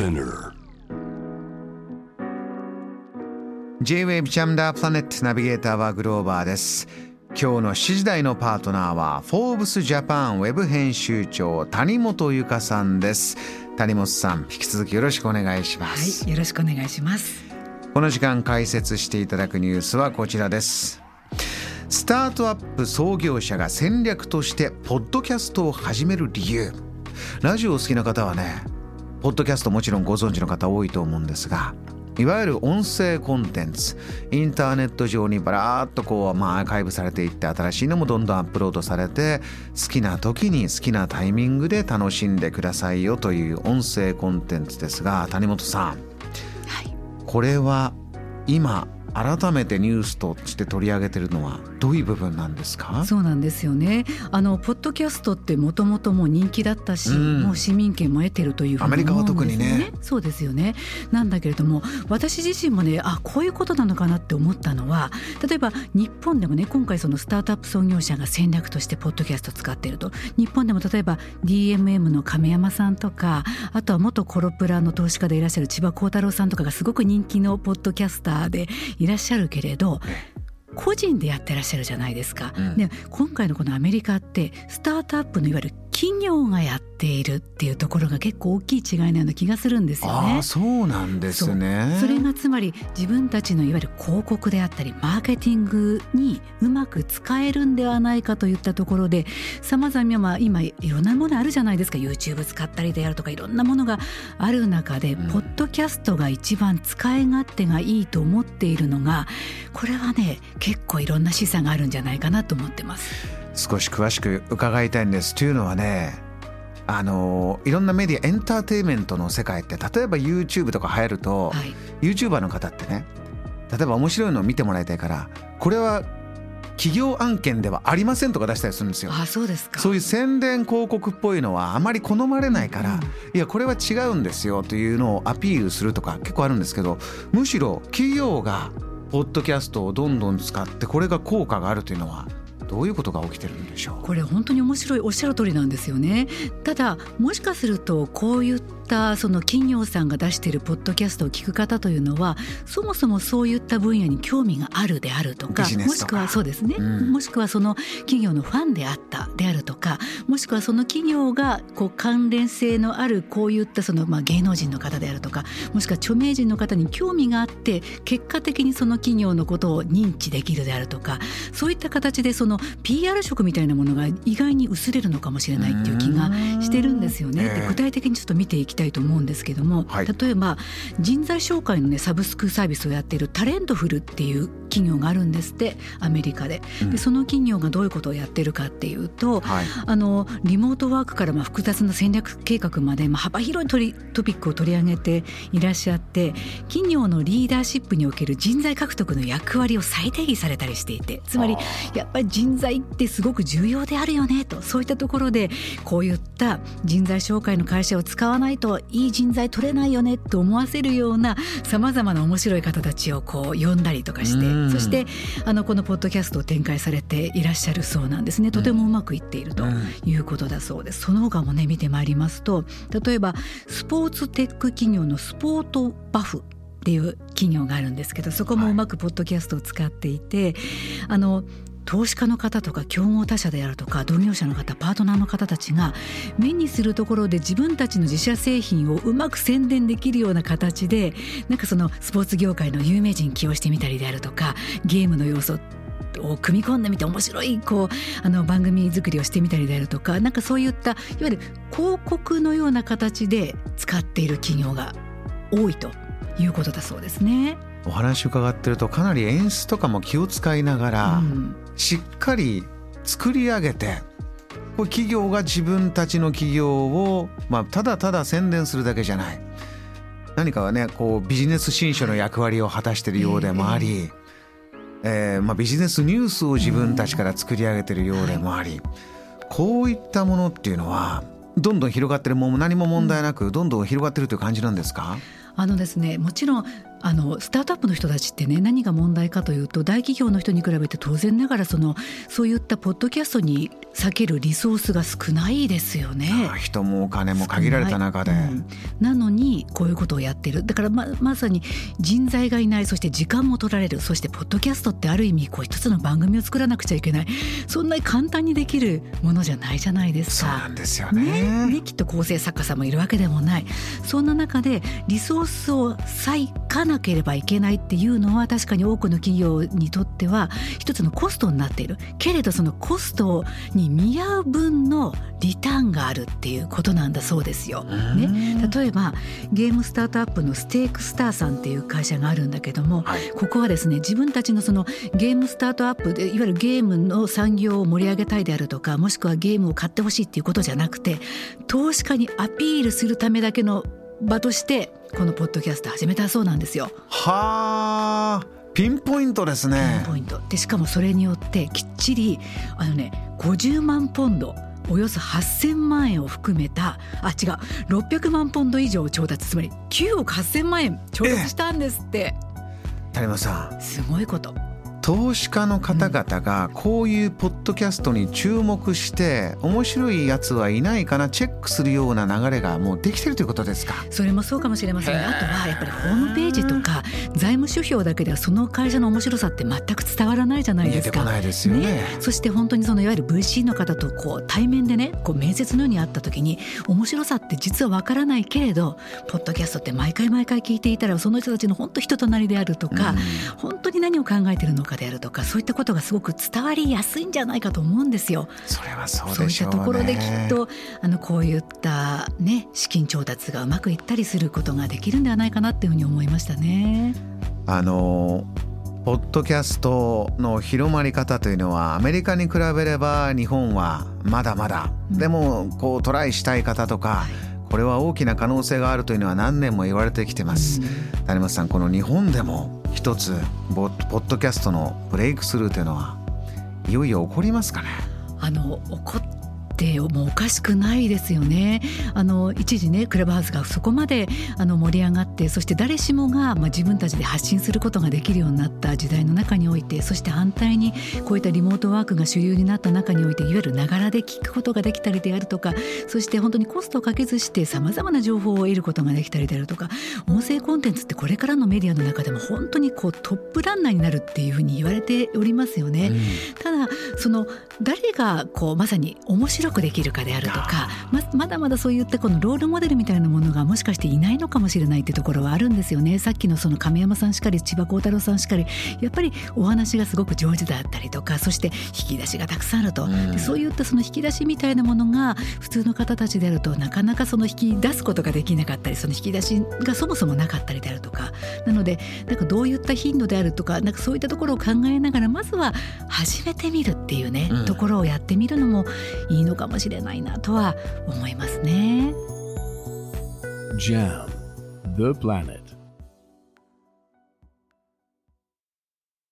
Spinner. J-Wave ジャムダープラネットナビゲーターはグローバーです。今日の7時台のパートナーはフォーブスジャパンウェブ編集長谷本由香さんです。谷本さん引き続きよろしくお願いします、はい、よろしくお願いします。この時間解説していただくニュースはこちらです。スタートアップ創業者が戦略としてポッドキャストを始める理由。ラジオお好きな方はねポッドキャストもちろんご存知の方多いと思うんですがいわゆる音声コンテンツインターネット上にバラーっとこう、まあ、アーカイブされていって新しいのもどんどんアップロードされて好きな時に好きなタイミングで楽しんでくださいよという音声コンテンツですが谷本さん。はい、これは今改めてニュースとして取り上げてるのはどういう部分なんですか？そうなんですよね。あのポッドキャストってもともともう人気だったし、うん。もう市民権も得てるというふうにアメリカは特にね。そうですよね。なんだけれども、私自身もね、あこういうことなのかなって思ったのは、例えば日本でもね、今回そのスタートアップ創業者が戦略としてポッドキャストを使っていると、日本でも例えば DMM の亀山さんとか、あとは元コロプラの投資家でいらっしゃる千葉幸太郎さんとかがすごく人気のポッドキャスターでいらっしゃるけれど。個人でやってらっしゃるじゃないですか。うんで今回のこのアメリカってスタートアップのいわゆる企業がやっているっていうところが結構大きい違いなような気がするんですよね。そうなんですねそれがつまり自分たちのいわゆる広告であったりマーケティングにうまく使えるんではないかといったところでさまざま今いろんなものあるじゃないですか YouTube 使ったりであるとかいろんなものがある中で、うんポッドキャストが一番使い勝手がいいと思っているのがこれはね結構いろんな示唆があるんじゃないかなと思ってます。少し詳しく伺いたいんです。というのはねあのいろんなメディアエンターテインメントの世界って例えば YouTube とか流行ると、はい、YouTuber の方ってね例えば面白いのを見てもらいたいからこれは企業案件ではありませんとか出したりするんですよ。あそうですか。そういう宣伝広告っぽいのはあまり好まれないから、うん。いやこれは違うんですよというのをアピールするとか結構あるんですけどむしろ企業がポッドキャストをどんどん使ってこれが効果があるというのはどういうことが起きてるんでしょう？これ本当に面白いおっしゃる通りなんですよね。ただもしかするとこういったその企業さんが出しているポッドキャストを聞く方というのはそもそもそういった分野に興味があるであるとかもしくはそうですね、うん。もしくはその企業のファンであったであるとかもしくはその企業がこう関連性のあるこういったそのまあ芸能人の方であるとかもしくは著名人の方に興味があって結果的にその企業のことを認知できるであるとかそういった形でその PR 色みたいなものが意外に薄れるのかもしれないっていう気がしてるんですよね。具体的にちょっと見ていきたいと思うんですけども、はい。例えば人材紹介のねサブスクサービスをやっているタレントフルっていう企業があるんですってアメリカで。うん。でその企業がどういうことをやってるかっていうと、はい。あのリモートワークからまあ複雑な戦略計画までまあ幅広いトリトピックを取り上げていらっしゃって企業のリーダーシップにおける人材獲得の役割を再定義されたりしていてつまりやっぱり人材ってすごく重要であるよねと。そういったところでこういった人材紹介の会社を使わないといい人材取れないよねと思わせるようなさまざまな面白い方たちをこう呼んだりとかしてうん。そしてあのこのポッドキャストを展開されていらっしゃるそうなんですね。とてもうまくいっているとうんいうことだそうです。その他もね見てまいりますと例えばスポーツテック企業のスポートバフっていう企業があるんですけどそこもうまくポッドキャストを使っていて、あの投資家の方とか競合他社であるとか同業者の方パートナーの方たちが目にするところで自分たちの自社製品をうまく宣伝できるような形でなんかそのスポーツ業界の有名人起用してみたりであるとかゲームの要素を組み込んでみて面白いこうあの番組作りをしてみたりであるとかなんかそういったいわゆる広告のような形で使っている企業が多いということだそうですね。お話伺ってるとかなり演出とかも気を使いながら、うんしっかり作り上げてこれ企業が自分たちの企業を、まあ、ただただ宣伝するだけじゃない。何かはねこうビジネス新書の役割を果たしているようでもあり、えーまあ、ビジネスニュースを自分たちから作り上げているようでもあり、こういったものっていうのはどんどん広がってるもう何も問題なくどんどん広がってるという感じなんですか？あのですねもちろんあのスタートアップの人たちってね何が問題かというと大企業の人に比べて当然ながらそのそういったポッドキャストに避けるリソースが少ないですよね。人もお金も限られた中で、うん、なのにこういうことをやってる。だからままさに人材がいないそして時間も取られるそしてポッドキャストってある意味こう一つの番組を作らなくちゃいけない。そんなに簡単にできるものじゃないじゃないですか。そうなんですよね。ね。ねきっと構成作家さんもいるわけでもない。そんな中でリソースを割かなければいけないっていうのは確かに多くの企業にとっては一つのコストになっているけれどそのコストに見合う分のリターンがあるっていうことなんだそうですよ。ね、例えばゲームスタートアップのステークスターさんっていう会社があるんだけども、はい、ここはですね自分たちのそのゲームスタートアップでいわゆるゲームの産業を盛り上げたいであるとかもしくはゲームを買ってほしいっていうことじゃなくて投資家にアピールするためだけの場としてこのポッドキャスト始めたそうなんですよ。はあピンポイントですね。ピンポイントでしかもそれによってきっちりあのね50万ポンドおよそ8,000万円を含めたあ違う600万ポンド以上調達つまり9億8,000万円調達したんですって。谷本さんすごいこと。投資家の方々がこういうポッドキャストに注目して面白いやつはいないかなチェックするような流れがもうできてるということですか？それもそうかもしれませんあとはやっぱりホームページとか財務諸表だけではその会社の面白さって全く伝わらないじゃないですか。ないですよね、ね、そして本当にそのいわゆる VC の方とこう対面でねこう面接のように会った時に面白さって実はわからないけれどポッドキャストって毎回毎回聞いていたらその人たちの本当人となりであるとか、うん、本当に何を考えてるのかであるとかそういったことがすごく伝わりやすいんじゃないかと思うんですよ。それはそうでしょう、ね、そういったところできっとあのこういったね資金調達がうまくいったりすることができるんではないかなっていうふうに思いましたね。あのポッドキャストの広まり方というのはアメリカに比べれば日本はまだまだ、うん、でもこうトライしたい方とか、はいこれは大きな可能性があるというのは何年も言われてきてます。谷本さんこの日本でも一つポッドキャストのブレイクスルーというのはいよいよ起こりますかね。あの起こってもおかしくないですよね。あの一時ねクラブハウスがそこまであの盛り上がってそして誰しもが、まあ、自分たちで発信することができるようになった時代の中においてそして反対にこういったリモートワークが主流になった中においていわゆるながらで聞くことができたりであるとかそして本当にコストをかけずしてさまざまな情報を得ることができたりであるとか音声コンテンツってこれからのメディアの中でも本当にこうトップランナーになるっていうふうに言われておりますよね。うん、ただその誰がこうまさに面白くできるかであるとかままだまだそういったこのロールモデルみたいなものがもしかしていないのかもしれないってところはあるんですよね。さっきのその亀山さんしかり千葉幸太郎さんしかりやっぱりお話がすごく上手だったりとかそして引き出しがたくさんあると、うん、そういったその引き出しみたいなものが普通の方たちであるとなかなかその引き出すことができなかったりその引き出しがそもそもなかったりであるとか。なのでなんかどういった頻度であるとかなんかそういったところを考えながらまずは始めてみるっていうね、うん、ところをやってみるのもいいのかもしれないなとは思いますね。JAM The Planet